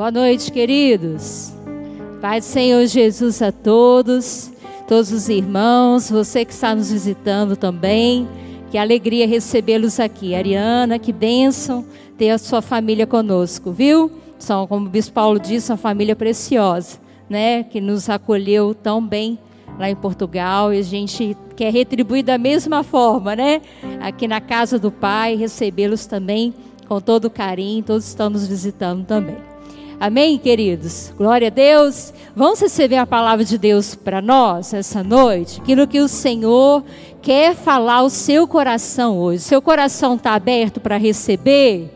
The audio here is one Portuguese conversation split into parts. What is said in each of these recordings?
Boa noite, queridos. Pai do Senhor Jesus a todos, todos os irmãos, você que está nos visitando também. Que alegria recebê-los aqui. Ariana, que bênção ter a sua família conosco, viu? São, como o Bispo Paulo disse, uma família preciosa, né? Que nos acolheu tão bem lá em Portugal e a gente quer retribuir da mesma forma, né? Aqui na casa do Pai, recebê-los também com todo carinho, todos estão nos visitando também. Amém, queridos? Glória a Deus. Vamos receber a palavra de Deus para nós essa noite? Aquilo que o Senhor quer falar ao seu coração hoje. Seu coração está aberto para receber?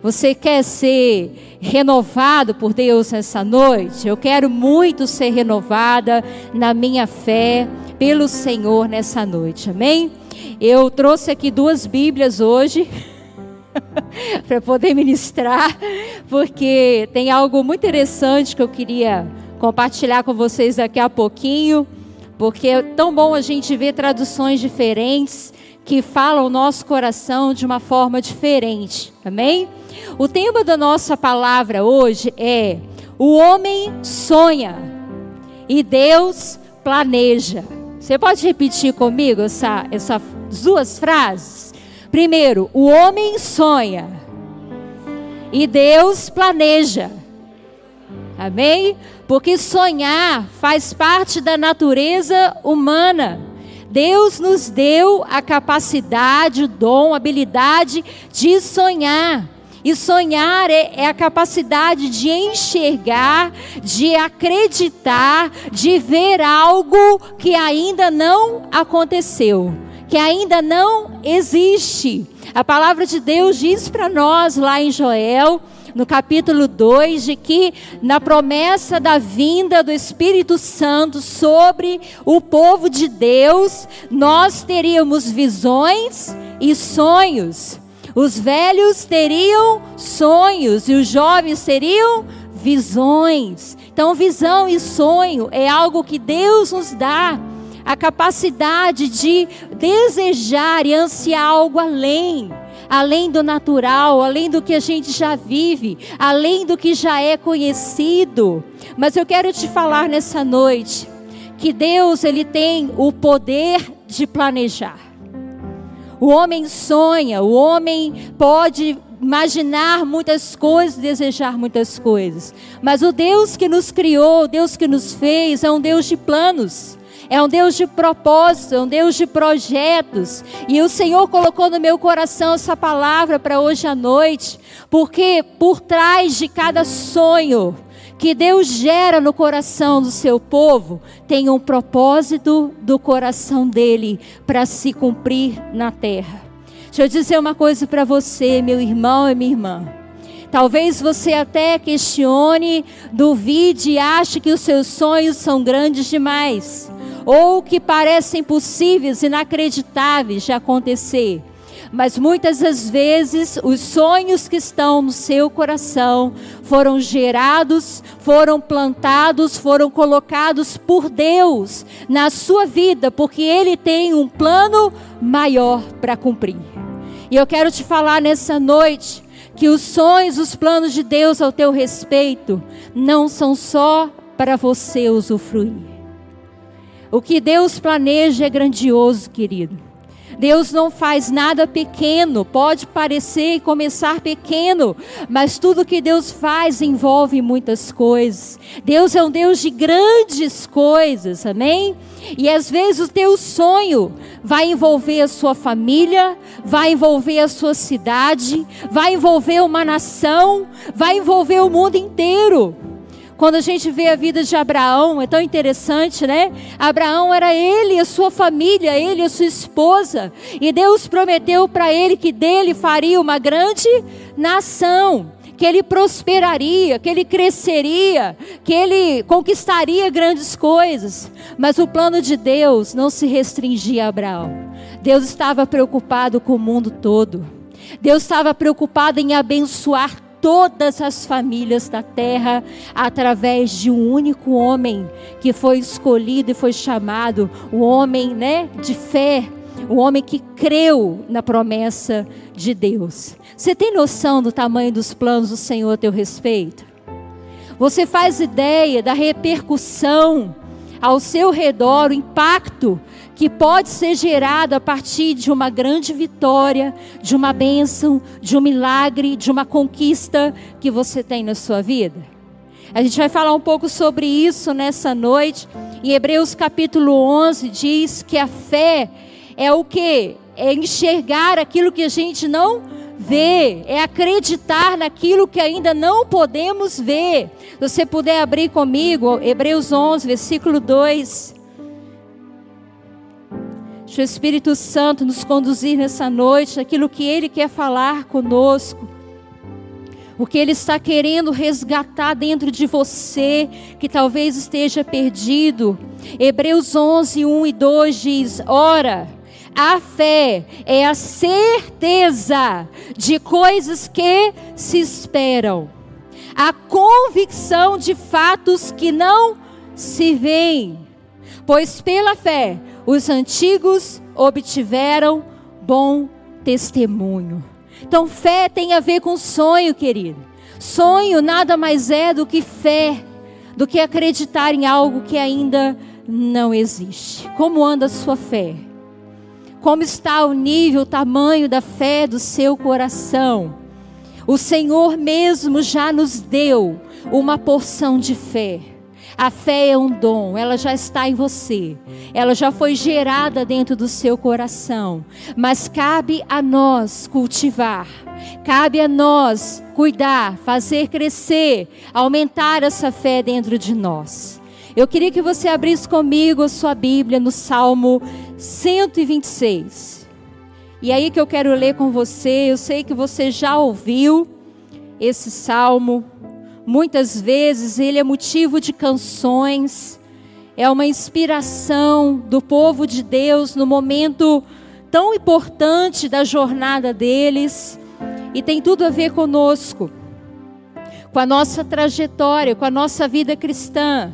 Você quer ser renovado por Deus essa noite? Eu quero muito ser renovada na minha fé pelo Senhor nessa noite. Amém? Eu trouxe aqui duas Bíblias hoje. para poder ministrar, porque tem algo muito interessante que eu queria compartilhar com vocês daqui a pouquinho, porque é tão bom a gente ver traduções diferentes que falam o nosso coração de uma forma diferente. Amém? O tema da nossa palavra hoje é: o homem sonha e Deus planeja. Você pode repetir comigo essa, essas duas frases? Primeiro, o homem sonha e Deus planeja. Amém? Porque sonhar faz parte da natureza humana. Deus nos deu a capacidade, o dom, a habilidade de sonhar. E sonhar é, é, a capacidade de enxergar, de acreditar, de ver algo que ainda não aconteceu que ainda não existe. A palavra de Deus diz para nós lá em Joel, no capítulo 2, de que na promessa da vinda do Espírito Santo sobre o povo de Deus, nós teríamos visões e sonhos. Os velhos teriam sonhos e os jovens teriam visões. Então, visão e sonho é algo que Deus nos dá a capacidade de desejar e ansiar algo além, além do natural, além do que a gente já vive, além do que já é conhecido. Mas eu quero te falar nessa noite que Deus ele tem o poder de planejar. O homem sonha, o homem pode imaginar muitas coisas, desejar muitas coisas. Mas o Deus que nos criou, o Deus que nos fez, é um Deus de planos é um Deus de propósito, é um Deus de projetos. E o Senhor colocou no meu coração essa palavra para hoje à noite, porque por trás de cada sonho que Deus gera no coração do seu povo, tem um propósito do coração dele para se cumprir na terra. Deixa eu dizer uma coisa para você, meu irmão e minha irmã. Talvez você até questione, duvide e ache que os seus sonhos são grandes demais ou que parecem possíveis, inacreditáveis de acontecer. Mas muitas das vezes os sonhos que estão no seu coração foram gerados, foram plantados, foram colocados por Deus na sua vida, porque Ele tem um plano maior para cumprir. E eu quero te falar nessa noite que os sonhos, os planos de Deus ao teu respeito não são só para você usufruir. O que Deus planeja é grandioso, querido. Deus não faz nada pequeno, pode parecer e começar pequeno, mas tudo que Deus faz envolve muitas coisas. Deus é um Deus de grandes coisas, amém? E às vezes o teu sonho vai envolver a sua família, vai envolver a sua cidade, vai envolver uma nação, vai envolver o mundo inteiro. Quando a gente vê a vida de Abraão, é tão interessante, né? Abraão era ele e a sua família, ele e a sua esposa. E Deus prometeu para ele que dele faria uma grande nação que ele prosperaria, que ele cresceria, que ele conquistaria grandes coisas. Mas o plano de Deus não se restringia a Abraão. Deus estava preocupado com o mundo todo. Deus estava preocupado em abençoar todas as famílias da terra através de um único homem que foi escolhido e foi chamado o homem, né, de fé, o homem que creu na promessa de Deus. Você tem noção do tamanho dos planos do Senhor a teu respeito? Você faz ideia da repercussão ao seu redor, o impacto que pode ser gerado a partir de uma grande vitória, de uma bênção, de um milagre, de uma conquista que você tem na sua vida? A gente vai falar um pouco sobre isso nessa noite. Em Hebreus capítulo 11 diz que a fé é o que? É enxergar aquilo que a gente não vê, é acreditar naquilo que ainda não podemos ver. Se você puder abrir comigo, Hebreus 11, versículo 2. Deixa o Espírito Santo nos conduzir nessa noite, aquilo que Ele quer falar conosco. O que Ele está querendo resgatar dentro de você, que talvez esteja perdido. Hebreus 11, 1 e 2 diz: Ora, a fé é a certeza de coisas que se esperam, a convicção de fatos que não se veem. Pois pela fé os antigos obtiveram bom testemunho. Então, fé tem a ver com sonho, querido. Sonho nada mais é do que fé, do que acreditar em algo que ainda não existe. Como anda a sua fé? Como está o nível, o tamanho da fé do seu coração? O Senhor mesmo já nos deu uma porção de fé. A fé é um dom, ela já está em você, ela já foi gerada dentro do seu coração, mas cabe a nós cultivar, cabe a nós cuidar, fazer crescer, aumentar essa fé dentro de nós. Eu queria que você abrisse comigo a sua Bíblia no Salmo 126. E aí que eu quero ler com você, eu sei que você já ouviu esse salmo, Muitas vezes ele é motivo de canções, é uma inspiração do povo de Deus no momento tão importante da jornada deles e tem tudo a ver conosco, com a nossa trajetória, com a nossa vida cristã.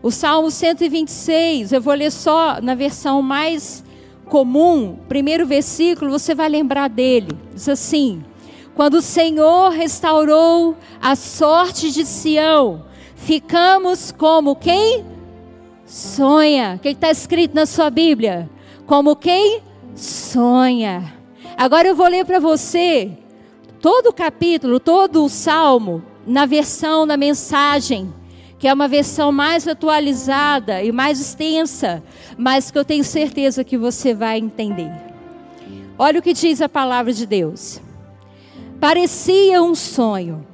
O Salmo 126, eu vou ler só na versão mais comum, primeiro versículo, você vai lembrar dele. Diz assim: quando o Senhor restaurou a sorte de Sião, ficamos como quem sonha. O que está escrito na sua Bíblia? Como quem sonha. Agora eu vou ler para você todo o capítulo, todo o salmo, na versão, na mensagem, que é uma versão mais atualizada e mais extensa, mas que eu tenho certeza que você vai entender. Olha o que diz a palavra de Deus. Parecia um sonho,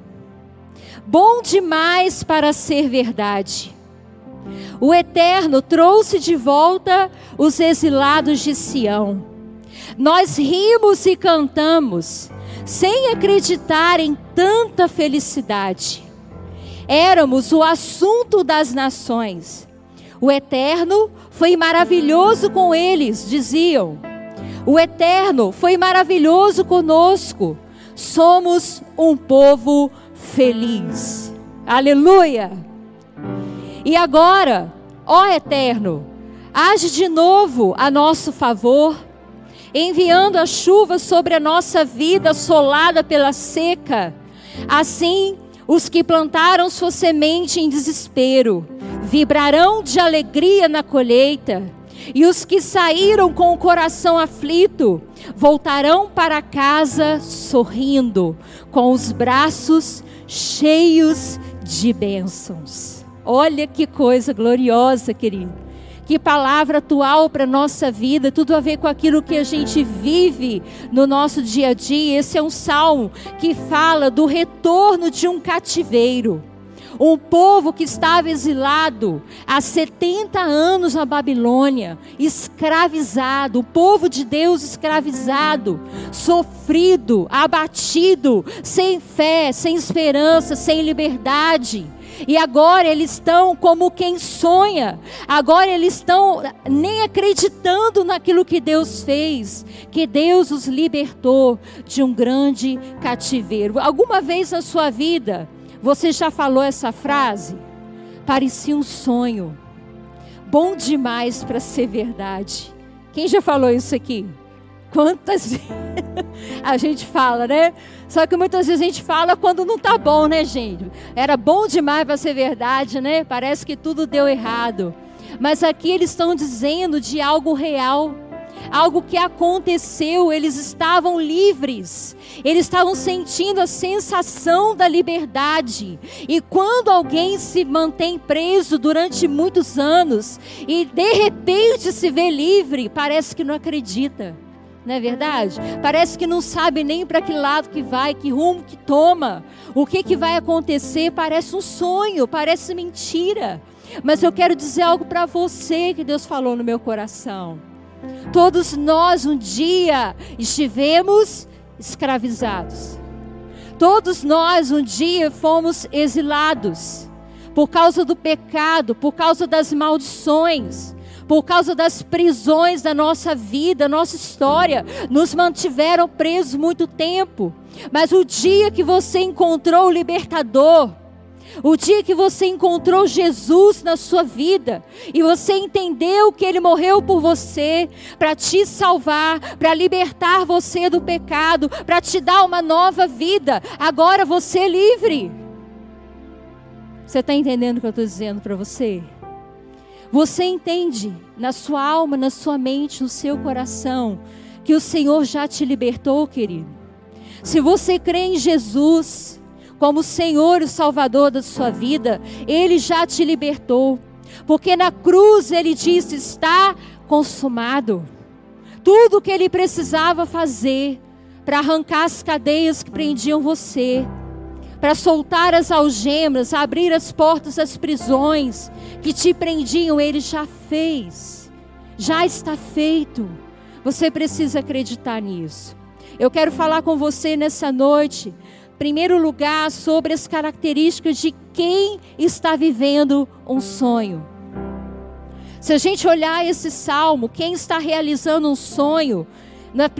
bom demais para ser verdade. O Eterno trouxe de volta os exilados de Sião. Nós rimos e cantamos, sem acreditar em tanta felicidade. Éramos o assunto das nações. O Eterno foi maravilhoso com eles, diziam. O Eterno foi maravilhoso conosco somos um povo feliz. Aleluia! E agora, ó Eterno, age de novo a nosso favor, enviando a chuva sobre a nossa vida assolada pela seca. Assim, os que plantaram sua semente em desespero vibrarão de alegria na colheita e os que saíram com o coração aflito voltarão para casa sorrindo, com os braços cheios de bênçãos. Olha que coisa gloriosa, querido. Que palavra atual para a nossa vida, tudo a ver com aquilo que a gente vive no nosso dia a dia. Esse é um salmo que fala do retorno de um cativeiro um povo que estava exilado há 70 anos na Babilônia, escravizado, o povo de Deus escravizado, sofrido, abatido, sem fé, sem esperança, sem liberdade. E agora eles estão como quem sonha. Agora eles estão nem acreditando naquilo que Deus fez, que Deus os libertou de um grande cativeiro. Alguma vez na sua vida, você já falou essa frase? Parecia um sonho. Bom demais para ser verdade. Quem já falou isso aqui? Quantas a gente fala, né? Só que muitas vezes a gente fala quando não tá bom, né, gente? Era bom demais para ser verdade, né? Parece que tudo deu errado. Mas aqui eles estão dizendo de algo real algo que aconteceu, eles estavam livres, eles estavam sentindo a sensação da liberdade. E quando alguém se mantém preso durante muitos anos e de repente se vê livre, parece que não acredita. Não é verdade? Parece que não sabe nem para que lado que vai, que rumo que toma. O que, que vai acontecer parece um sonho, parece mentira. Mas eu quero dizer algo para você que Deus falou no meu coração. Todos nós um dia estivemos escravizados. Todos nós um dia fomos exilados por causa do pecado, por causa das maldições, por causa das prisões da nossa vida, nossa história, nos mantiveram presos muito tempo. Mas o dia que você encontrou o libertador, o dia que você encontrou Jesus na sua vida e você entendeu que ele morreu por você para te salvar, para libertar você do pecado, para te dar uma nova vida, agora você é livre. Você está entendendo o que eu estou dizendo para você? Você entende na sua alma, na sua mente, no seu coração, que o Senhor já te libertou, querido? Se você crê em Jesus, como Senhor e Salvador da sua vida, Ele já te libertou. Porque na cruz Ele disse: está consumado. Tudo o que Ele precisava fazer para arrancar as cadeias que prendiam você, para soltar as algemas, abrir as portas das prisões que te prendiam, Ele já fez. Já está feito. Você precisa acreditar nisso. Eu quero falar com você nessa noite primeiro lugar, sobre as características de quem está vivendo um sonho. Se a gente olhar esse salmo, quem está realizando um sonho,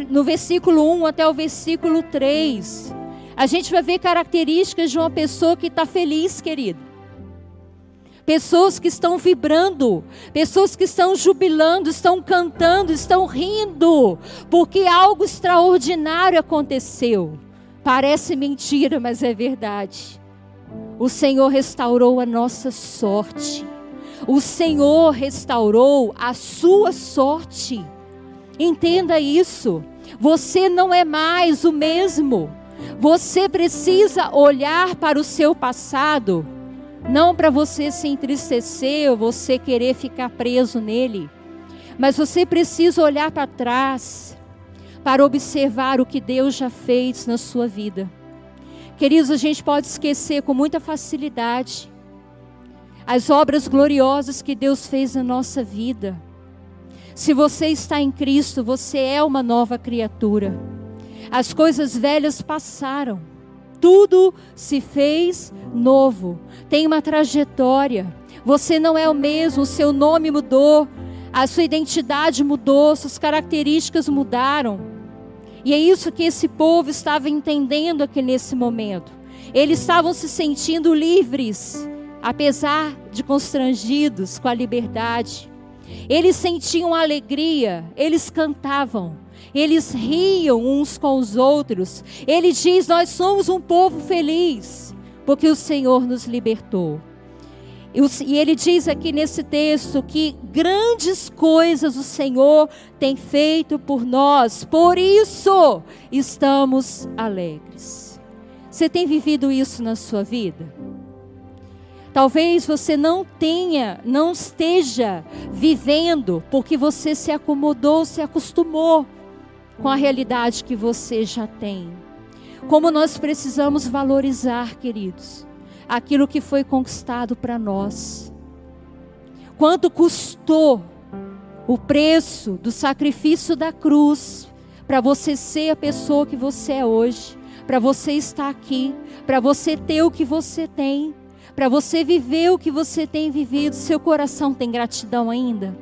no versículo 1 até o versículo 3, a gente vai ver características de uma pessoa que está feliz, querido. Pessoas que estão vibrando, pessoas que estão jubilando, estão cantando, estão rindo, porque algo extraordinário aconteceu. Parece mentira, mas é verdade. O Senhor restaurou a nossa sorte. O Senhor restaurou a sua sorte. Entenda isso. Você não é mais o mesmo. Você precisa olhar para o seu passado, não para você se entristecer ou você querer ficar preso nele, mas você precisa olhar para trás para observar o que Deus já fez na sua vida. Queridos, a gente pode esquecer com muita facilidade as obras gloriosas que Deus fez na nossa vida. Se você está em Cristo, você é uma nova criatura. As coisas velhas passaram, tudo se fez novo. Tem uma trajetória. Você não é o mesmo, o seu nome mudou, a sua identidade mudou, suas características mudaram. E é isso que esse povo estava entendendo aqui nesse momento. Eles estavam se sentindo livres, apesar de constrangidos com a liberdade. Eles sentiam alegria, eles cantavam, eles riam uns com os outros. Ele diz: Nós somos um povo feliz, porque o Senhor nos libertou. E ele diz aqui nesse texto que grandes coisas o Senhor tem feito por nós, por isso estamos alegres. Você tem vivido isso na sua vida? Talvez você não tenha, não esteja vivendo porque você se acomodou, se acostumou com a realidade que você já tem. Como nós precisamos valorizar, queridos aquilo que foi conquistado para nós. Quanto custou o preço do sacrifício da cruz para você ser a pessoa que você é hoje, para você estar aqui, para você ter o que você tem, para você viver o que você tem vivido. Seu coração tem gratidão ainda?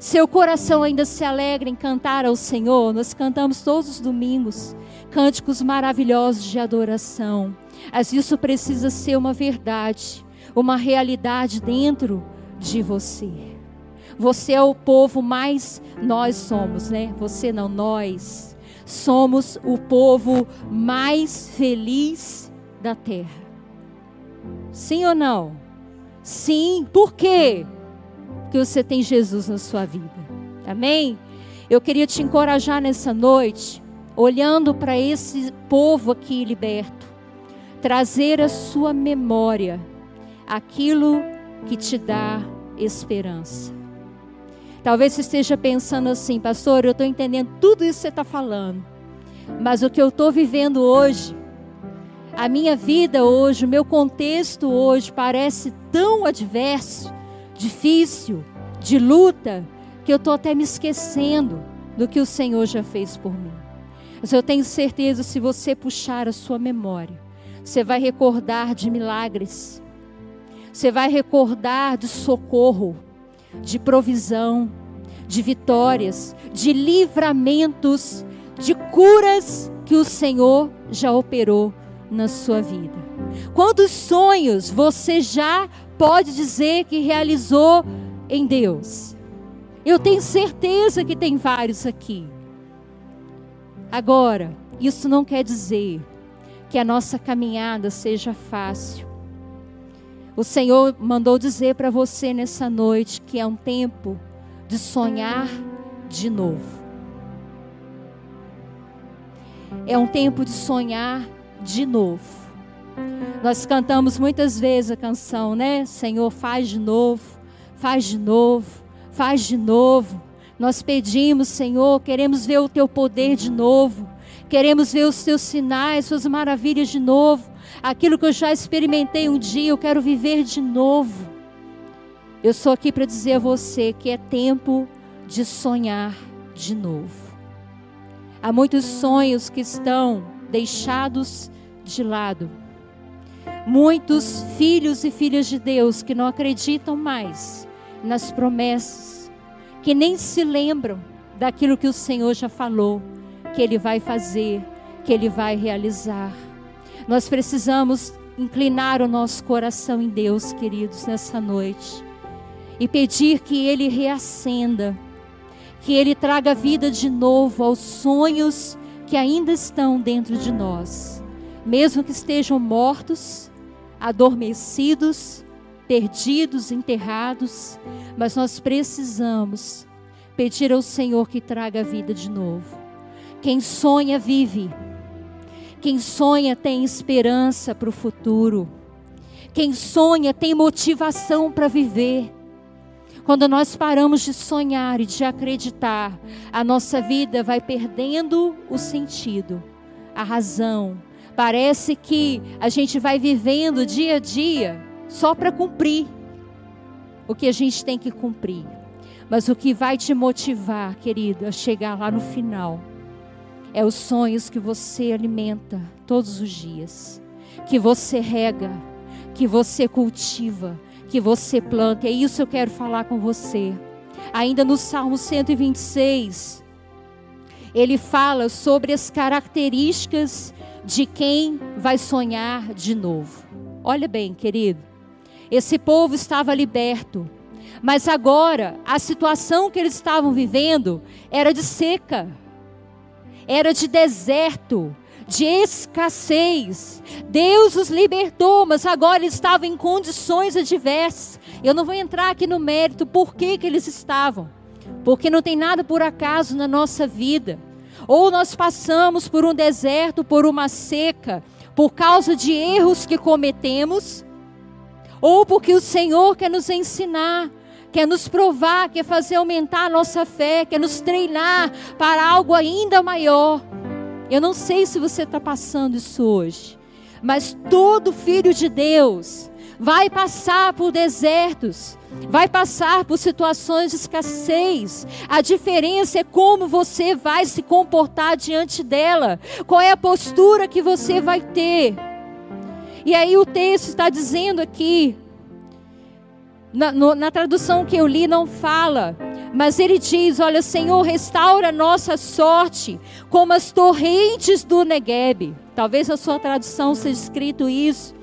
Seu coração ainda se alegra em cantar ao Senhor? Nós cantamos todos os domingos cânticos maravilhosos de adoração. Mas isso precisa ser uma verdade, uma realidade dentro de você. Você é o povo mais nós somos, né? Você não nós somos o povo mais feliz da terra. Sim ou não? Sim. Por quê? Porque você tem Jesus na sua vida. Amém? Eu queria te encorajar nessa noite, olhando para esse povo aqui liberto, trazer a sua memória aquilo que te dá esperança. Talvez você esteja pensando assim, pastor, eu estou entendendo tudo isso que você está falando, mas o que eu estou vivendo hoje, a minha vida hoje, o meu contexto hoje parece tão adverso, difícil, de luta, que eu estou até me esquecendo do que o Senhor já fez por mim. Mas eu tenho certeza, se você puxar a sua memória, você vai recordar de milagres, você vai recordar de socorro, de provisão, de vitórias, de livramentos, de curas que o Senhor já operou na sua vida. Quantos sonhos você já pode dizer que realizou em Deus? Eu tenho certeza que tem vários aqui. Agora, isso não quer dizer que a nossa caminhada seja fácil. O Senhor mandou dizer para você nessa noite que é um tempo de sonhar de novo. É um tempo de sonhar de novo. Nós cantamos muitas vezes a canção, né? Senhor, faz de novo, faz de novo, faz de novo. Nós pedimos, Senhor, queremos ver o teu poder de novo. Queremos ver os teus sinais, suas maravilhas de novo. Aquilo que eu já experimentei um dia, eu quero viver de novo. Eu sou aqui para dizer a você que é tempo de sonhar de novo. Há muitos sonhos que estão deixados de lado. Muitos filhos e filhas de Deus que não acreditam mais nas promessas, que nem se lembram daquilo que o Senhor já falou, que Ele vai fazer, que Ele vai realizar. Nós precisamos inclinar o nosso coração em Deus, queridos, nessa noite. E pedir que Ele reacenda, que Ele traga vida de novo aos sonhos que ainda estão dentro de nós, mesmo que estejam mortos, adormecidos, perdidos, enterrados, mas nós precisamos pedir ao Senhor que traga vida de novo. Quem sonha, vive. Quem sonha tem esperança para o futuro. Quem sonha tem motivação para viver. Quando nós paramos de sonhar e de acreditar, a nossa vida vai perdendo o sentido, a razão. Parece que a gente vai vivendo dia a dia só para cumprir o que a gente tem que cumprir. Mas o que vai te motivar, querido, a chegar lá no final é os sonhos que você alimenta todos os dias, que você rega, que você cultiva, que você planta. É isso que eu quero falar com você. Ainda no Salmo 126, ele fala sobre as características de quem vai sonhar de novo. Olha bem, querido, esse povo estava liberto, mas agora a situação que eles estavam vivendo era de seca era de deserto, de escassez. Deus os libertou, mas agora eles estavam em condições adversas. Eu não vou entrar aqui no mérito por que, que eles estavam, porque não tem nada por acaso na nossa vida. Ou nós passamos por um deserto, por uma seca, por causa de erros que cometemos, ou porque o Senhor quer nos ensinar quer nos provar, quer fazer aumentar a nossa fé, quer nos treinar para algo ainda maior. Eu não sei se você está passando isso hoje, mas todo filho de Deus vai passar por desertos, vai passar por situações de escassez. A diferença é como você vai se comportar diante dela, qual é a postura que você vai ter. E aí o texto está dizendo aqui, na, no, na tradução que eu li não fala, mas ele diz: Olha, Senhor, restaura nossa sorte como as torrentes do Negueb. Talvez a sua tradução seja escrito isso,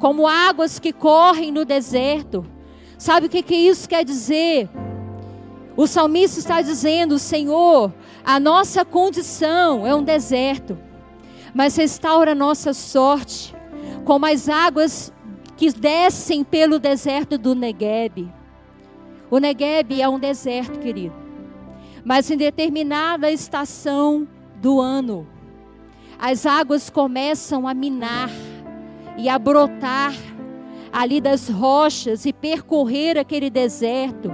como águas que correm no deserto. Sabe o que, que isso quer dizer? O salmista está dizendo: Senhor, a nossa condição é um deserto, mas restaura a nossa sorte, como as águas que descem pelo deserto do Negueb. O Negueb é um deserto, querido, mas em determinada estação do ano, as águas começam a minar e a brotar ali das rochas e percorrer aquele deserto.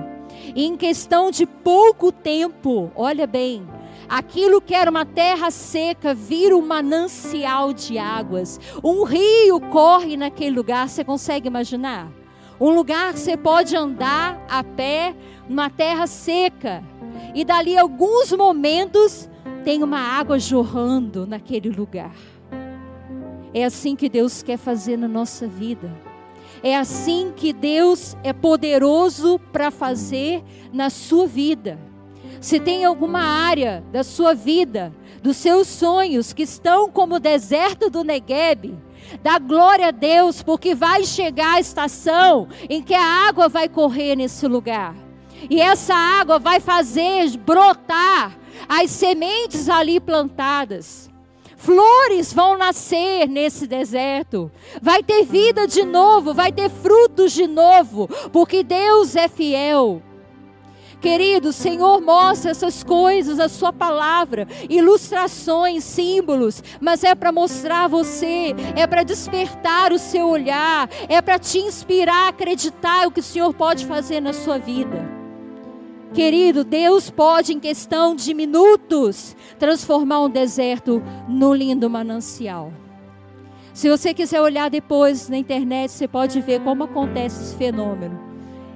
E em questão de pouco tempo, olha bem, aquilo que era uma terra seca vira um manancial de águas. Um rio corre naquele lugar, você consegue imaginar? Um lugar que você pode andar a pé, numa terra seca. E dali alguns momentos tem uma água jorrando naquele lugar. É assim que Deus quer fazer na nossa vida. É assim que Deus é poderoso para fazer na sua vida. Se tem alguma área da sua vida, dos seus sonhos que estão como o deserto do Negueb, dá glória a Deus, porque vai chegar a estação em que a água vai correr nesse lugar. E essa água vai fazer brotar as sementes ali plantadas. Flores vão nascer nesse deserto. Vai ter vida de novo, vai ter frutos de novo, porque Deus é fiel. Querido, Senhor mostra essas coisas, a sua palavra, ilustrações, símbolos, mas é para mostrar a você, é para despertar o seu olhar, é para te inspirar a acreditar o que o Senhor pode fazer na sua vida. Querido, Deus pode, em questão de minutos, transformar um deserto num lindo manancial. Se você quiser olhar depois na internet, você pode ver como acontece esse fenômeno.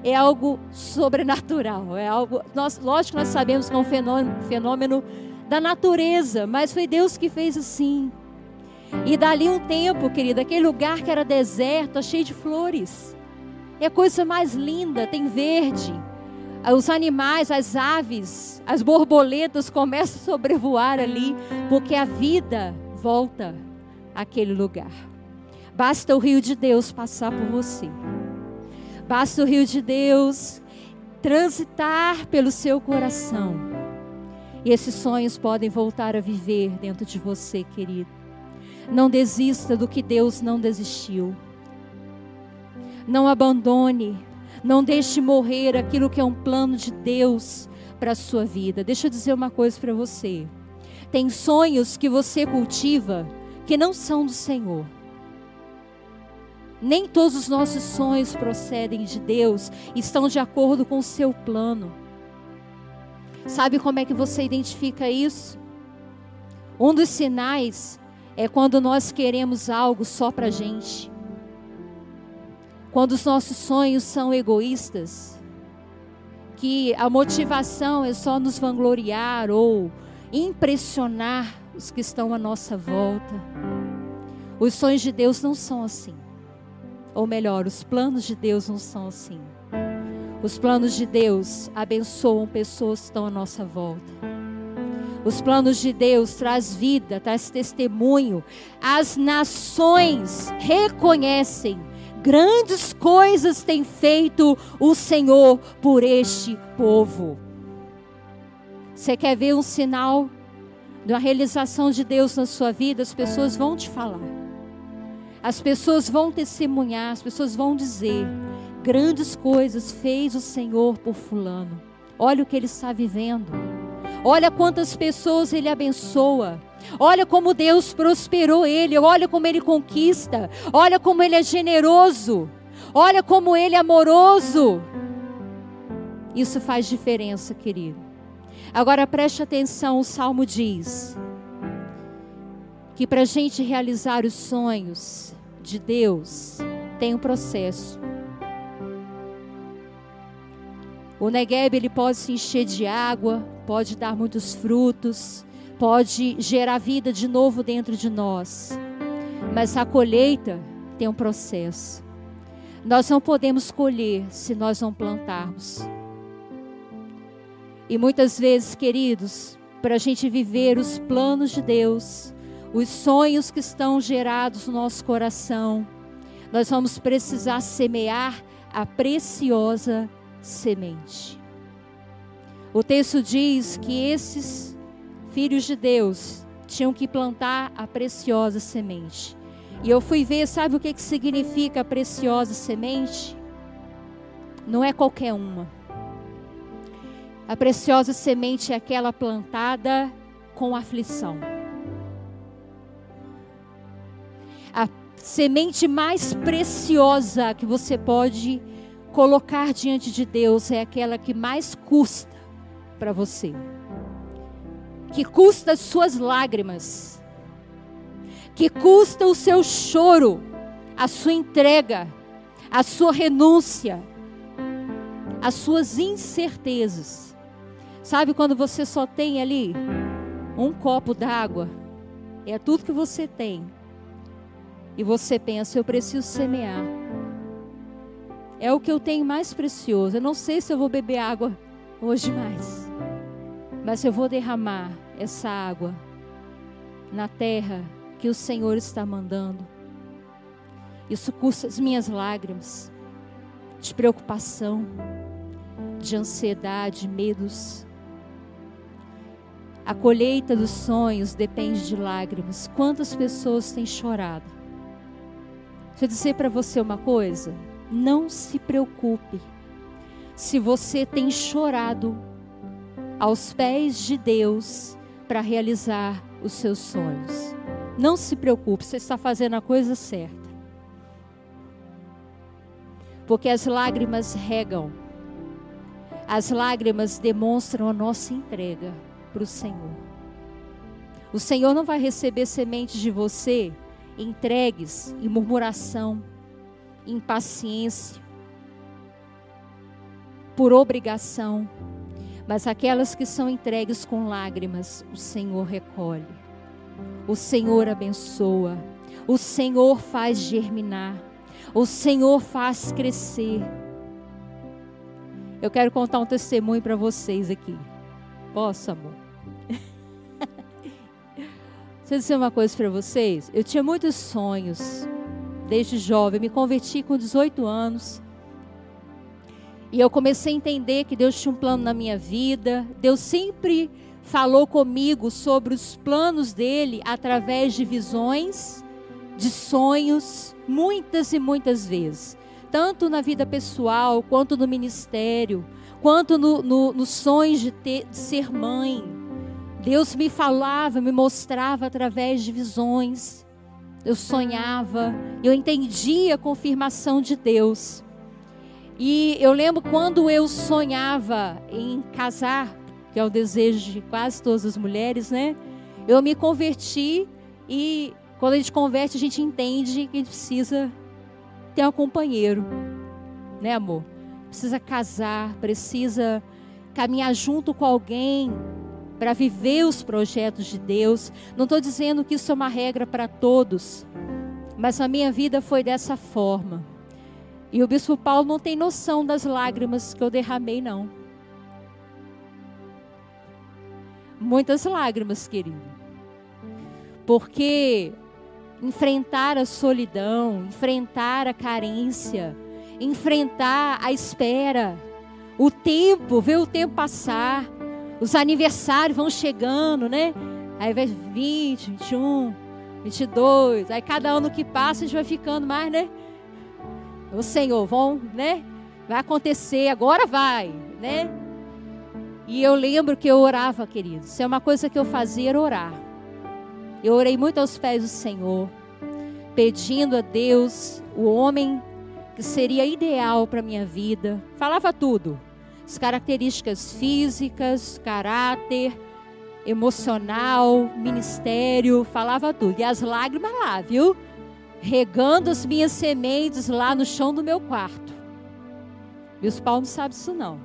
É algo sobrenatural, é algo. Nós, lógico nós sabemos que é um fenômeno, fenômeno da natureza, mas foi Deus que fez assim. E dali um tempo, querida, aquele lugar que era deserto, cheio de flores. É a coisa mais linda, tem verde os animais, as aves, as borboletas começam a sobrevoar ali, porque a vida volta àquele lugar. Basta o rio de Deus passar por você. Basta o rio de Deus transitar pelo seu coração. E esses sonhos podem voltar a viver dentro de você, querido. Não desista do que Deus não desistiu. Não abandone não deixe morrer aquilo que é um plano de Deus para a sua vida. Deixa eu dizer uma coisa para você. Tem sonhos que você cultiva que não são do Senhor. Nem todos os nossos sonhos procedem de Deus, estão de acordo com o seu plano. Sabe como é que você identifica isso? Um dos sinais é quando nós queremos algo só para gente. Quando os nossos sonhos são egoístas, que a motivação é só nos vangloriar ou impressionar os que estão à nossa volta. Os sonhos de Deus não são assim. Ou melhor, os planos de Deus não são assim. Os planos de Deus abençoam pessoas que estão à nossa volta. Os planos de Deus traz vida, traz testemunho. As nações reconhecem Grandes coisas tem feito o Senhor por este povo. Você quer ver um sinal da realização de Deus na sua vida? As pessoas vão te falar. As pessoas vão testemunhar, as pessoas vão dizer: grandes coisas fez o Senhor por Fulano. Olha o que ele está vivendo. Olha quantas pessoas ele abençoa. Olha como Deus prosperou ele, olha como ele conquista, olha como ele é generoso, olha como ele é amoroso. Isso faz diferença, querido. Agora preste atenção: o salmo diz que para a gente realizar os sonhos de Deus, tem um processo. O Negueb ele pode se encher de água, pode dar muitos frutos, pode gerar vida de novo dentro de nós. Mas a colheita tem um processo. Nós não podemos colher se nós não plantarmos. E muitas vezes, queridos, para a gente viver os planos de Deus, os sonhos que estão gerados no nosso coração, nós vamos precisar semear a preciosa semente. O texto diz que esses filhos de Deus tinham que plantar a preciosa semente. E eu fui ver, sabe o que, que significa a preciosa semente? Não é qualquer uma. A preciosa semente é aquela plantada com aflição. A semente mais preciosa que você pode colocar diante de Deus é aquela que mais custa para você. Que custa as suas lágrimas. Que custa o seu choro, a sua entrega, a sua renúncia, as suas incertezas. Sabe quando você só tem ali um copo d'água? É tudo que você tem. E você pensa, eu preciso semear. É o que eu tenho mais precioso. Eu não sei se eu vou beber água hoje mais. Mas eu vou derramar essa água na terra que o Senhor está mandando. Isso custa as minhas lágrimas de preocupação, de ansiedade, medos. A colheita dos sonhos depende de lágrimas. Quantas pessoas têm chorado? Deixa eu dizer para você uma coisa. Não se preocupe se você tem chorado aos pés de Deus para realizar os seus sonhos. Não se preocupe, você está fazendo a coisa certa. Porque as lágrimas regam, as lágrimas demonstram a nossa entrega para o Senhor. O Senhor não vai receber sementes de você entregues em murmuração, impaciência, por obrigação, mas aquelas que são entregues com lágrimas, o Senhor recolhe, o Senhor abençoa, o Senhor faz germinar, o Senhor faz crescer. Eu quero contar um testemunho para vocês aqui. Posso, amor? Deixa eu dizer uma coisa para vocês. Eu tinha muitos sonhos desde jovem. Me converti com 18 anos. E eu comecei a entender que Deus tinha um plano na minha vida. Deus sempre falou comigo sobre os planos dele através de visões, de sonhos, muitas e muitas vezes. Tanto na vida pessoal, quanto no ministério, quanto no, no, nos sonhos de, ter, de ser mãe Deus me falava, me mostrava através de visões. Eu sonhava, eu entendia a confirmação de Deus. E eu lembro quando eu sonhava em casar, que é o desejo de quase todas as mulheres, né? Eu me converti e quando a gente converte, a gente entende que a gente precisa ter um companheiro, né, amor? Precisa casar, precisa caminhar junto com alguém para viver os projetos de Deus. Não estou dizendo que isso é uma regra para todos, mas a minha vida foi dessa forma. E o bispo Paulo não tem noção das lágrimas que eu derramei, não. Muitas lágrimas, querido. Porque enfrentar a solidão, enfrentar a carência, enfrentar a espera, o tempo, ver o tempo passar, os aniversários vão chegando, né? Aí vai 20, 21, 22. Aí cada ano que passa a gente vai ficando mais, né? O Senhor, vão, né? Vai acontecer, agora vai, né? E eu lembro que eu orava, querido. Isso é uma coisa que eu fazia, era orar. Eu orei muito aos pés do Senhor, pedindo a Deus o homem que seria ideal para minha vida. Falava tudo as características físicas, caráter, emocional, ministério, falava tudo. E as lágrimas lá, viu? Regando as minhas sementes lá no chão do meu quarto. Os Paulo não sabe isso não.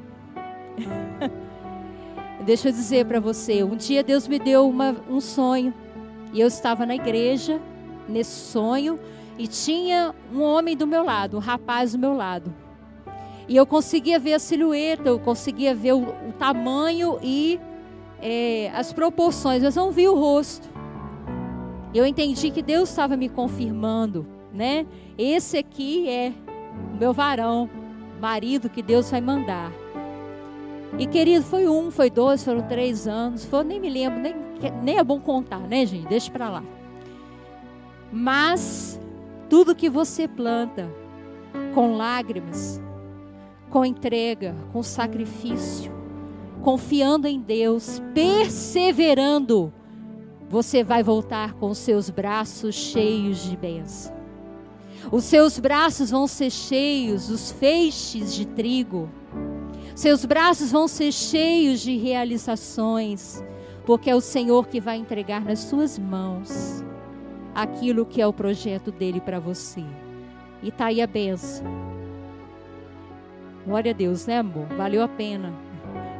Deixa eu dizer para você, um dia Deus me deu uma, um sonho. E eu estava na igreja, nesse sonho, e tinha um homem do meu lado, um rapaz do meu lado. E eu conseguia ver a silhueta, eu conseguia ver o, o tamanho e é, as proporções, mas não vi o rosto. Eu entendi que Deus estava me confirmando, né? Esse aqui é o meu varão, marido que Deus vai mandar. E querido, foi um, foi dois, foram três anos, foi, nem me lembro, nem, nem é bom contar, né, gente? Deixa para lá. Mas tudo que você planta com lágrimas, com entrega, com sacrifício, confiando em Deus, perseverando, você vai voltar com os seus braços cheios de bênção. Os seus braços vão ser cheios, os feixes de trigo. Seus braços vão ser cheios de realizações, porque é o Senhor que vai entregar nas suas mãos aquilo que é o projeto dele para você. E tá aí a benção. Glória a Deus, né, amor? Valeu a pena.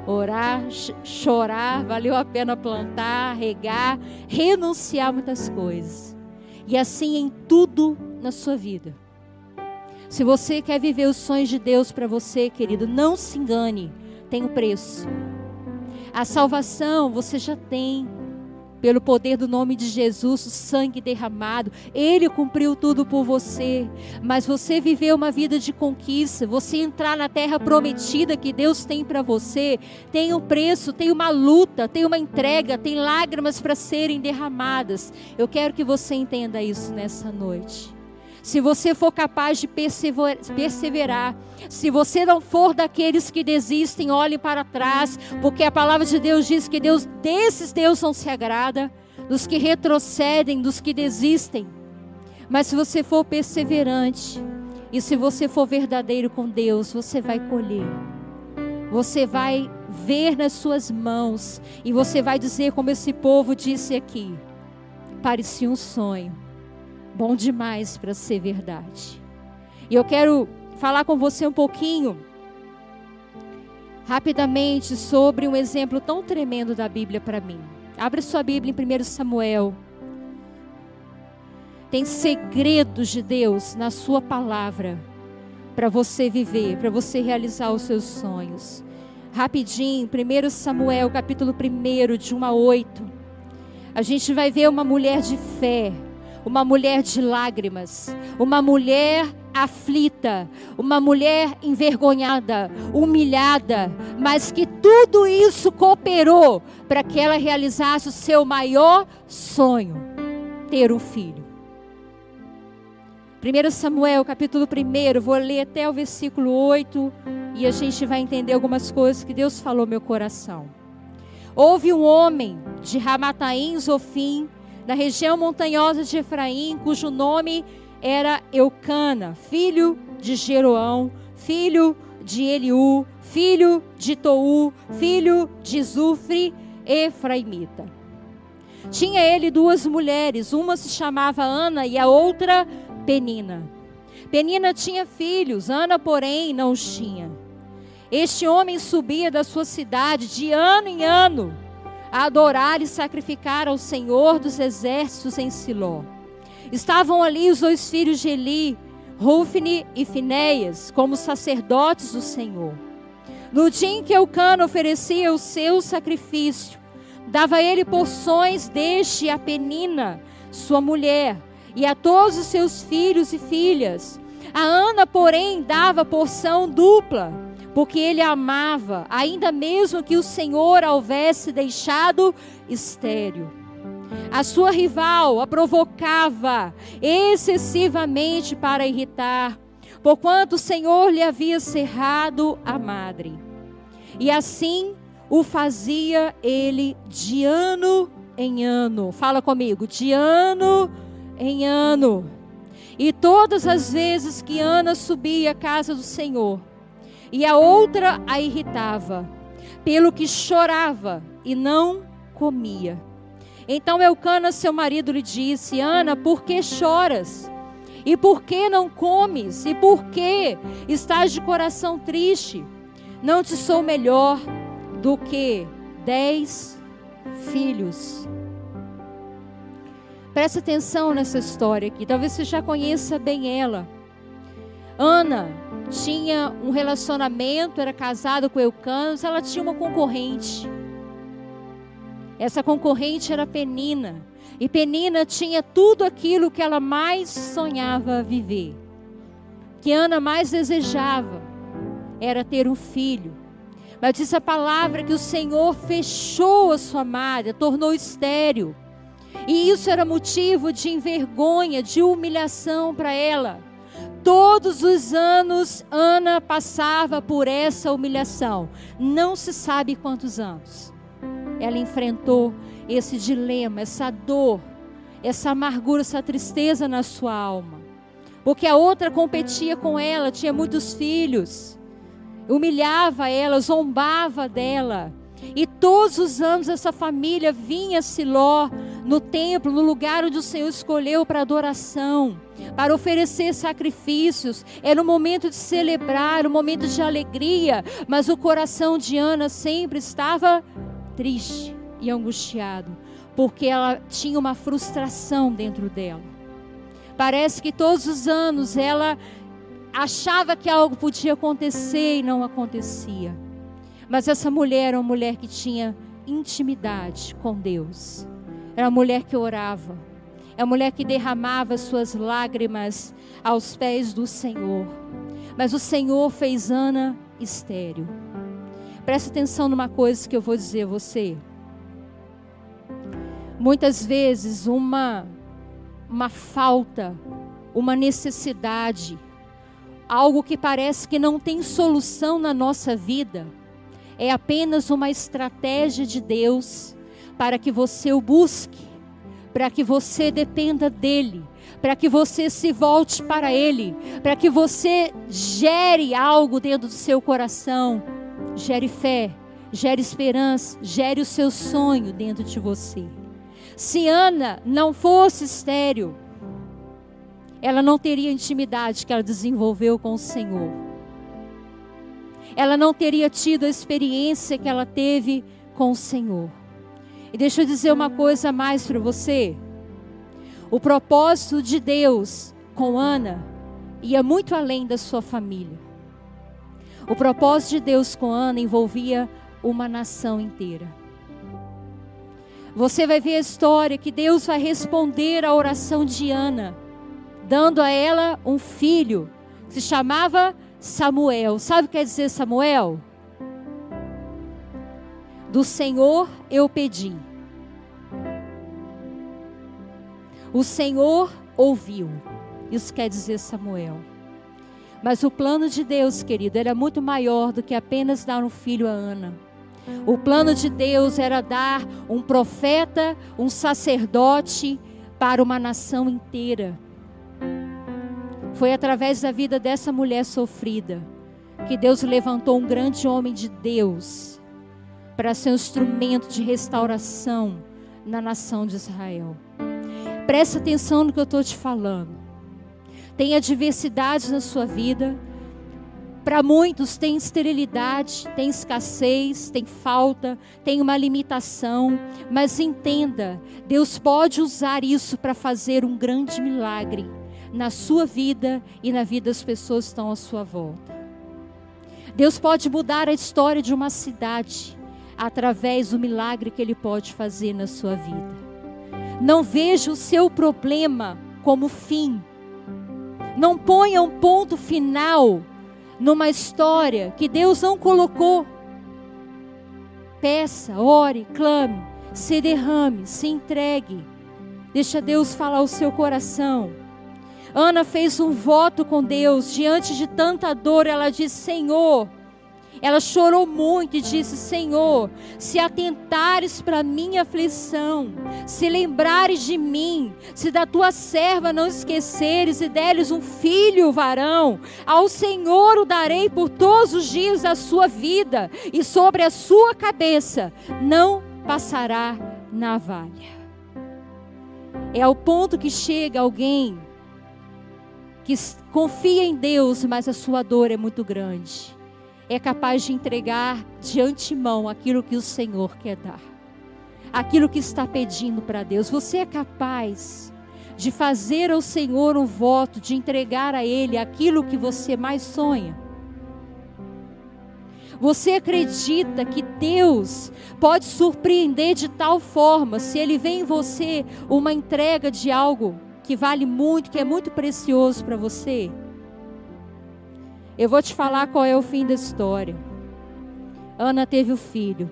Orar, chorar, valeu a pena plantar, regar, renunciar muitas coisas. E assim em tudo na sua vida. Se você quer viver os sonhos de Deus para você, querido, não se engane, tem um preço. A salvação você já tem pelo poder do nome de Jesus, o sangue derramado, Ele cumpriu tudo por você. Mas você viveu uma vida de conquista, você entrar na terra prometida que Deus tem para você, tem um preço, tem uma luta, tem uma entrega, tem lágrimas para serem derramadas. Eu quero que você entenda isso nessa noite. Se você for capaz de perseverar, se você não for daqueles que desistem, olhe para trás, porque a palavra de Deus diz que Deus desses Deus não se agrada, dos que retrocedem, dos que desistem. Mas se você for perseverante e se você for verdadeiro com Deus, você vai colher. Você vai ver nas suas mãos e você vai dizer como esse povo disse aqui: parecia um sonho bom demais para ser verdade. E eu quero falar com você um pouquinho, rapidamente, sobre um exemplo tão tremendo da Bíblia para mim. Abre sua Bíblia em 1 Samuel. Tem segredos de Deus na sua palavra para você viver, para você realizar os seus sonhos. Rapidinho, 1 Samuel, capítulo 1, de 1 a 8. A gente vai ver uma mulher de fé uma mulher de lágrimas, uma mulher aflita, uma mulher envergonhada, humilhada, mas que tudo isso cooperou para que ela realizasse o seu maior sonho: ter um filho. 1 Samuel, capítulo 1, vou ler até o versículo 8 e a gente vai entender algumas coisas que Deus falou meu coração. Houve um homem de Ramataim Zofim, na região montanhosa de Efraim, cujo nome era Eucana, filho de Jeroão, filho de Eliú, filho de Tou, filho de Zufre, Efraimita. Tinha ele duas mulheres, uma se chamava Ana e a outra Penina. Penina tinha filhos, Ana, porém, não os tinha. Este homem subia da sua cidade de ano em ano a adorar e sacrificar ao Senhor dos exércitos em Siló. Estavam ali os dois filhos de Eli, Rufne e Finéias, como sacerdotes do Senhor. No dia em que Eucana oferecia o seu sacrifício, dava ele porções deste a Penina, sua mulher, e a todos os seus filhos e filhas. A Ana, porém, dava porção dupla porque ele amava, ainda mesmo que o Senhor a houvesse deixado estéril. A sua rival a provocava excessivamente para irritar, porquanto o Senhor lhe havia cerrado a madre. E assim o fazia ele de ano em ano. Fala comigo, de ano em ano. E todas as vezes que Ana subia à casa do Senhor, e a outra a irritava, pelo que chorava e não comia. Então Eucana, seu marido, lhe disse: Ana, por que choras? E por que não comes? E por que estás de coração triste? Não te sou melhor do que dez filhos. Presta atenção nessa história aqui. Talvez você já conheça bem ela. Ana tinha um relacionamento, era casada com Eucanos, ela tinha uma concorrente. Essa concorrente era Penina. E Penina tinha tudo aquilo que ela mais sonhava viver. Que Ana mais desejava era ter um filho. Mas diz a palavra que o Senhor fechou a sua malha, tornou estéril. E isso era motivo de envergonha, de humilhação para ela. Todos os anos Ana passava por essa humilhação. Não se sabe quantos anos. Ela enfrentou esse dilema, essa dor, essa amargura, essa tristeza na sua alma. Porque a outra competia com ela, tinha muitos filhos, humilhava ela, zombava dela. E todos os anos essa família vinha a Siló, no templo, no lugar onde o Senhor escolheu para adoração, para oferecer sacrifícios. Era um momento de celebrar, um momento de alegria, mas o coração de Ana sempre estava triste e angustiado, porque ela tinha uma frustração dentro dela. Parece que todos os anos ela achava que algo podia acontecer e não acontecia. Mas essa mulher era uma mulher que tinha intimidade com Deus. Era uma mulher que orava. É uma mulher que derramava suas lágrimas aos pés do Senhor. Mas o Senhor fez Ana estéreo. Presta atenção numa coisa que eu vou dizer a você. Muitas vezes uma uma falta, uma necessidade, algo que parece que não tem solução na nossa vida, é apenas uma estratégia de Deus para que você o busque, para que você dependa dele, para que você se volte para ele, para que você gere algo dentro do seu coração, gere fé, gere esperança, gere o seu sonho dentro de você. Se Ana não fosse estéril, ela não teria a intimidade que ela desenvolveu com o Senhor. Ela não teria tido a experiência que ela teve com o Senhor. E deixa eu dizer uma coisa mais para você. O propósito de Deus com Ana ia muito além da sua família. O propósito de Deus com Ana envolvia uma nação inteira. Você vai ver a história que Deus vai responder à oração de Ana, dando a ela um filho que se chamava Samuel. Sabe o que quer dizer Samuel? Do Senhor eu pedi. O Senhor ouviu. Isso quer dizer Samuel. Mas o plano de Deus, querido, era muito maior do que apenas dar um filho a Ana. O plano de Deus era dar um profeta, um sacerdote para uma nação inteira. Foi através da vida dessa mulher sofrida que Deus levantou um grande homem de Deus para ser um instrumento de restauração na nação de Israel. Presta atenção no que eu estou te falando. Tem adversidades na sua vida, para muitos tem esterilidade, tem escassez, tem falta, tem uma limitação, mas entenda, Deus pode usar isso para fazer um grande milagre na sua vida e na vida das pessoas que estão à sua volta. Deus pode mudar a história de uma cidade através do milagre que Ele pode fazer na sua vida. Não veja o seu problema como fim. Não ponha um ponto final numa história que Deus não colocou. Peça, ore, clame, se derrame, se entregue. Deixa Deus falar o seu coração. Ana fez um voto com Deus diante de tanta dor. Ela disse: Senhor, ela chorou muito e disse: Senhor, se atentares para minha aflição, se lembrares de mim, se da tua serva não esqueceres e deres um filho varão, ao Senhor o darei por todos os dias da sua vida, e sobre a sua cabeça não passará navalha. É ao ponto que chega alguém que confia em Deus, mas a sua dor é muito grande é capaz de entregar de antemão aquilo que o Senhor quer dar, aquilo que está pedindo para Deus. Você é capaz de fazer ao Senhor um voto, de entregar a Ele aquilo que você mais sonha. Você acredita que Deus pode surpreender de tal forma, se Ele vê em você uma entrega de algo que vale muito, que é muito precioso para você? Eu vou te falar qual é o fim da história. Ana teve o filho.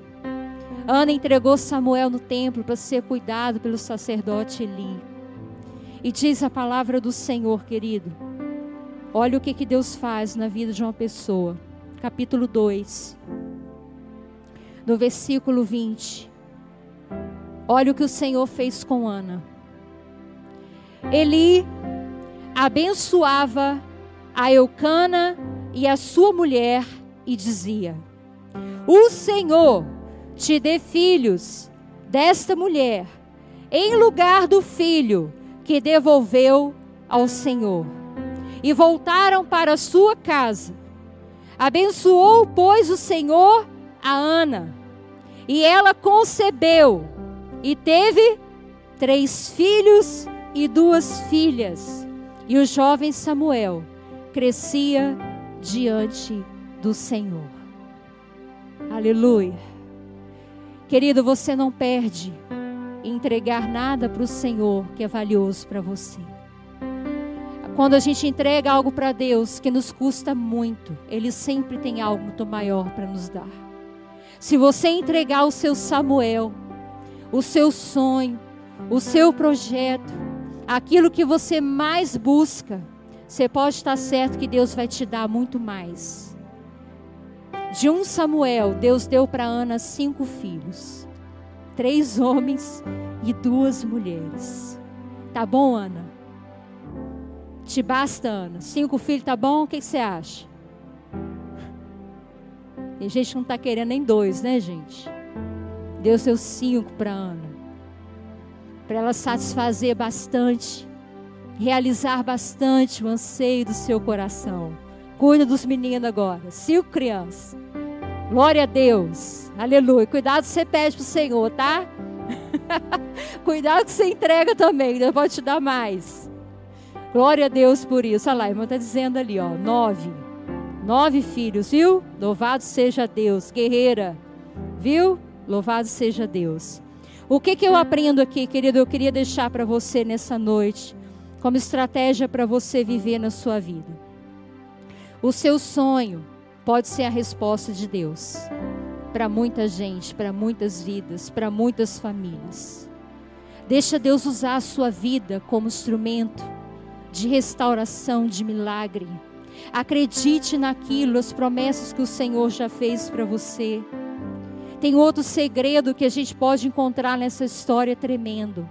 Ana entregou Samuel no templo para ser cuidado pelo sacerdote Eli. E diz a palavra do Senhor, querido. Olha o que, que Deus faz na vida de uma pessoa. Capítulo 2, no versículo 20. Olha o que o Senhor fez com Ana. Eli abençoava a Eucana e a sua mulher e dizia: O Senhor te dê filhos desta mulher, em lugar do filho que devolveu ao Senhor. E voltaram para sua casa. Abençoou, pois, o Senhor a Ana. E ela concebeu e teve três filhos e duas filhas. E o jovem Samuel crescia diante do Senhor. Aleluia. Querido, você não perde entregar nada para o Senhor que é valioso para você. Quando a gente entrega algo para Deus que nos custa muito, Ele sempre tem algo muito maior para nos dar. Se você entregar o seu Samuel, o seu sonho, o seu projeto, aquilo que você mais busca, você pode estar certo que Deus vai te dar muito mais. De um Samuel, Deus deu para Ana cinco filhos, três homens e duas mulheres. Tá bom, Ana? Te basta, Ana? Cinco filhos, tá bom? O que, você acha? Tem gente que não está querendo nem dois, né, gente? Deus deu cinco para Ana para ela satisfazer bastante, realizar bastante o anseio do seu coração. Cuida dos meninos agora, cinco crianças. Glória a Deus, aleluia. Cuidado você pede para o Senhor, tá? Cuidado que você entrega também, Deus pode te dar mais. Glória a Deus por isso. Olha lá, a irmã está dizendo ali, ó, nove. Nove filhos, viu? Louvado seja Deus. Guerreira, viu? Louvado seja Deus. O que, que eu aprendo aqui, querido? Eu queria deixar para você nessa noite, como estratégia para você viver na sua vida. O seu sonho pode ser a resposta de Deus para muita gente, para muitas vidas, para muitas famílias. Deixa Deus usar a sua vida como instrumento de restauração, de milagre. Acredite naquilo, as promessas que o Senhor já fez para você. Tem outro segredo que a gente pode encontrar nessa história tremendo.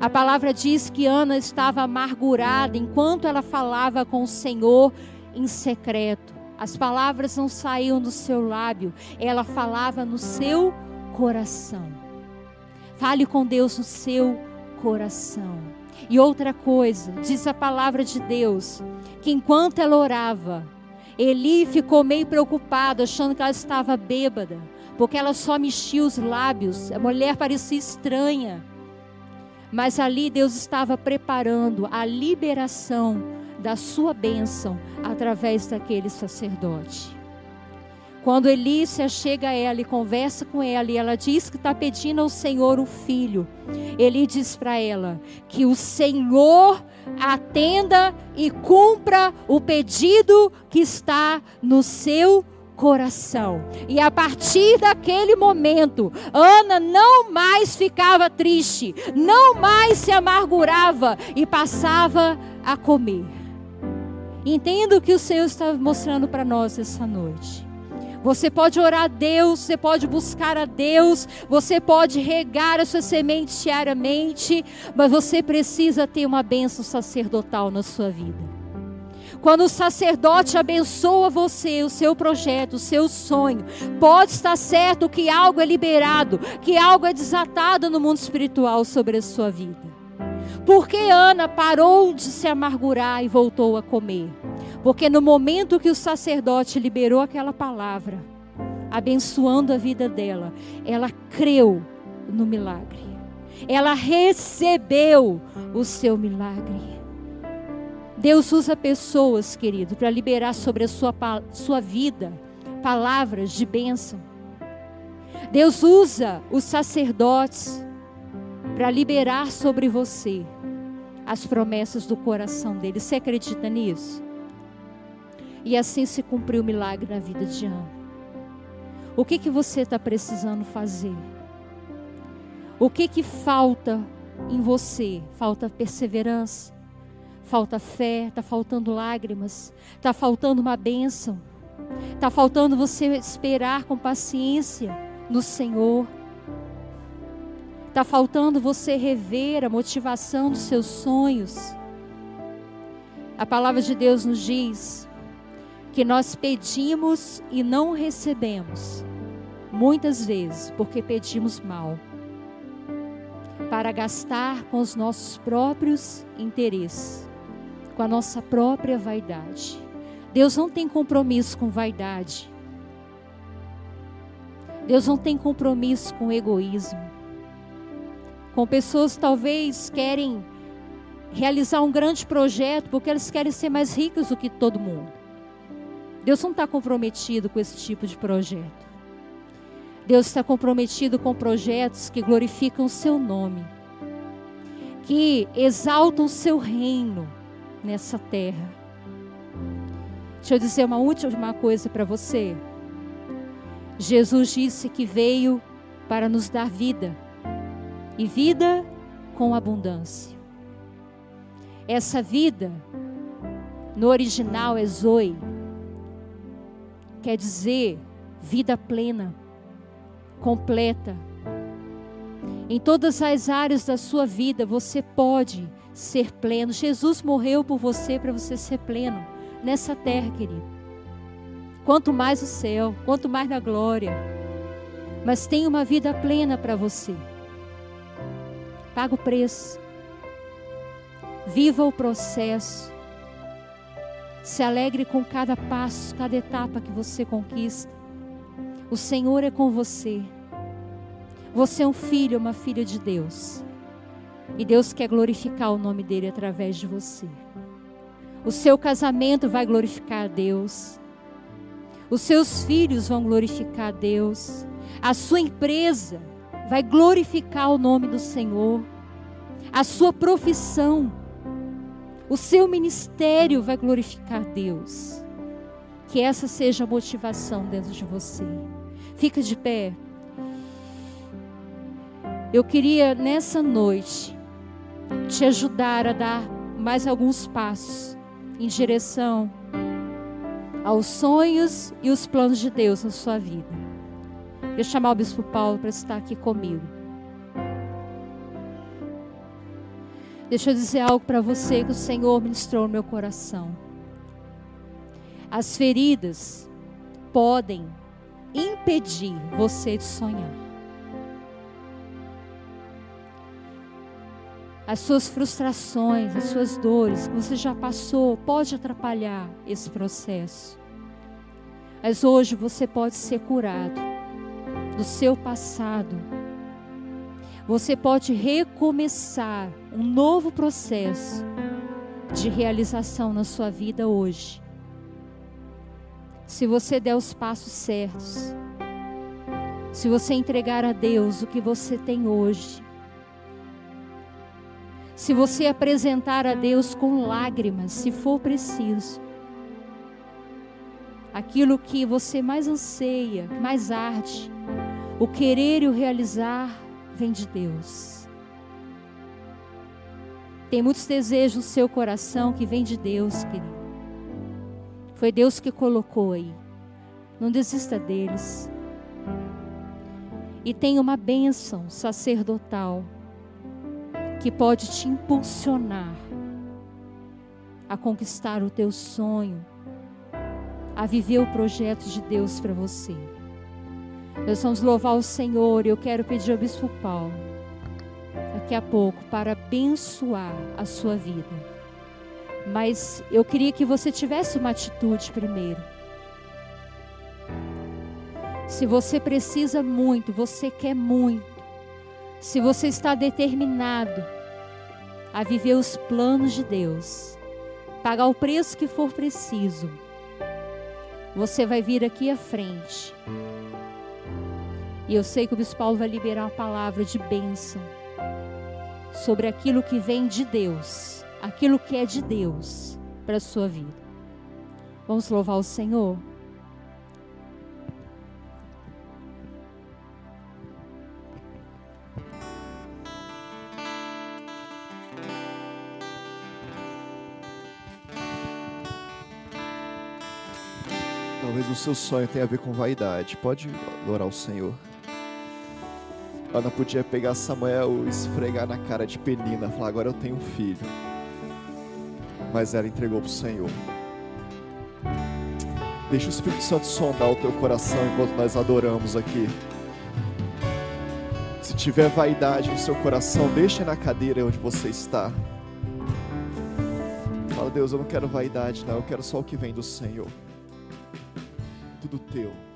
A palavra diz que Ana estava amargurada enquanto ela falava com o Senhor em secreto. As palavras não saíam do seu lábio, ela falava no seu coração. Fale com Deus no seu coração. E outra coisa, diz a palavra de Deus, que enquanto ela orava, Eli ficou meio preocupado, achando que ela estava bêbada porque ela só mexia os lábios, a mulher parecia estranha. Mas ali Deus estava preparando a liberação da sua bênção através daquele sacerdote. Quando Elícia chega a ela e conversa com ela, e ela diz que está pedindo ao Senhor um filho, ele diz para ela que o Senhor atenda e cumpra o pedido que está no seu coração coração. E a partir daquele momento, Ana não mais ficava triste, não mais se amargurava e passava a comer. Entenda o que o Senhor está mostrando para nós essa noite. Você pode orar a Deus, você pode buscar a Deus, você pode regar a sua semente diariamente, mas você precisa ter uma bênção sacerdotal na sua vida. Quando o sacerdote abençoa você, o seu projeto, o seu sonho, pode estar certo que algo é liberado, que algo é desatado no mundo espiritual sobre a sua vida. Porque Ana parou de se amargurar e voltou a comer? Porque no momento que o sacerdote liberou aquela palavra, abençoando a vida dela, ela creu no milagre. Ela recebeu o seu milagre. Deus usa pessoas, querido, para liberar sobre a sua, sua vida palavras de bênção. Deus usa os sacerdotes para liberar sobre você as promessas do coração dele. Você acredita nisso? E assim se cumpriu o milagre na vida de Ana. O que que você está precisando fazer? O que que falta em você? Falta perseverança, falta fé, está faltando lágrimas, está faltando uma bênção, está faltando você esperar com paciência no Senhor. Está faltando você rever a motivação dos seus sonhos. A palavra de Deus nos diz que nós pedimos e não recebemos, muitas vezes porque pedimos mal, para gastar com os nossos próprios interesses, com a nossa própria vaidade. Deus não tem compromisso com vaidade. Deus não tem compromisso com egoísmo com pessoas que talvez querem realizar um grande projeto porque eles querem ser mais ricos do que todo mundo. Deus não está comprometido com esse tipo de projeto. Deus está comprometido com projetos que glorificam o seu nome, que exaltam o seu reino nessa terra. Deixa eu dizer uma última coisa para você. Jesus disse que veio para nos dar vida e vida com abundância. Essa vida, no original é Zoe, quer dizer vida plena, completa. Em todas as áreas da sua vida você pode ser pleno. Jesus morreu por você para você ser pleno nessa terra, querido. Quanto mais o céu, quanto mais na glória. Mas tem uma vida plena para você. Paga o preço. Viva o processo. Se alegre com cada passo, cada etapa que você conquista. O Senhor é com você. Você é um filho, uma filha de Deus. E Deus quer glorificar o nome dele através de você. O seu casamento vai glorificar a Deus. Os seus filhos vão glorificar a Deus. A sua empresa vai glorificar o nome do Senhor. A sua profissão, o seu ministério vai glorificar Deus. Que essa seja a motivação dentro de você. Fica de pé. Eu queria nessa noite te ajudar a dar mais alguns passos em direção aos sonhos e os planos de Deus na sua vida. Eu chamar o bispo Paulo para estar aqui comigo. Deixa eu dizer algo para você que o Senhor ministrou no meu coração. As feridas podem impedir você de sonhar. As suas frustrações, as suas dores que você já passou, pode atrapalhar esse processo. Mas hoje você pode ser curado do seu passado. Você pode recomeçar um novo processo de realização na sua vida hoje. Se você der os passos certos, se você entregar a Deus o que você tem hoje, se você apresentar a Deus com lágrimas, se for preciso, aquilo que você mais anseia, mais arde, o querer e o realizar vem de Deus. Tem muitos desejos no seu coração que vem de Deus, querido. Foi Deus que colocou aí. Não desista deles. E tem uma bênção sacerdotal que pode te impulsionar a conquistar o teu sonho, a viver o projeto de Deus para você. Nós vamos louvar o Senhor eu quero pedir ao Bispo Paulo, daqui a pouco, para abençoar a sua vida. Mas eu queria que você tivesse uma atitude primeiro. Se você precisa muito, você quer muito, se você está determinado a viver os planos de Deus, pagar o preço que for preciso, você vai vir aqui à frente e eu sei que o Bispo Paulo vai liberar uma palavra de bênção sobre aquilo que vem de Deus, aquilo que é de Deus para a sua vida. Vamos louvar o Senhor. O seu sonho tenha a ver com vaidade. Pode adorar o Senhor. Ana podia pegar Samuel e esfregar na cara de Penina, falar: Agora eu tenho um filho. Mas ela entregou para o Senhor. Deixa o Espírito Santo sondar o teu coração enquanto nós adoramos aqui. Se tiver vaidade no seu coração, deixa na cadeira onde você está. Fala, Deus, eu não quero vaidade, não. Eu quero só o que vem do Senhor. Tudo teu.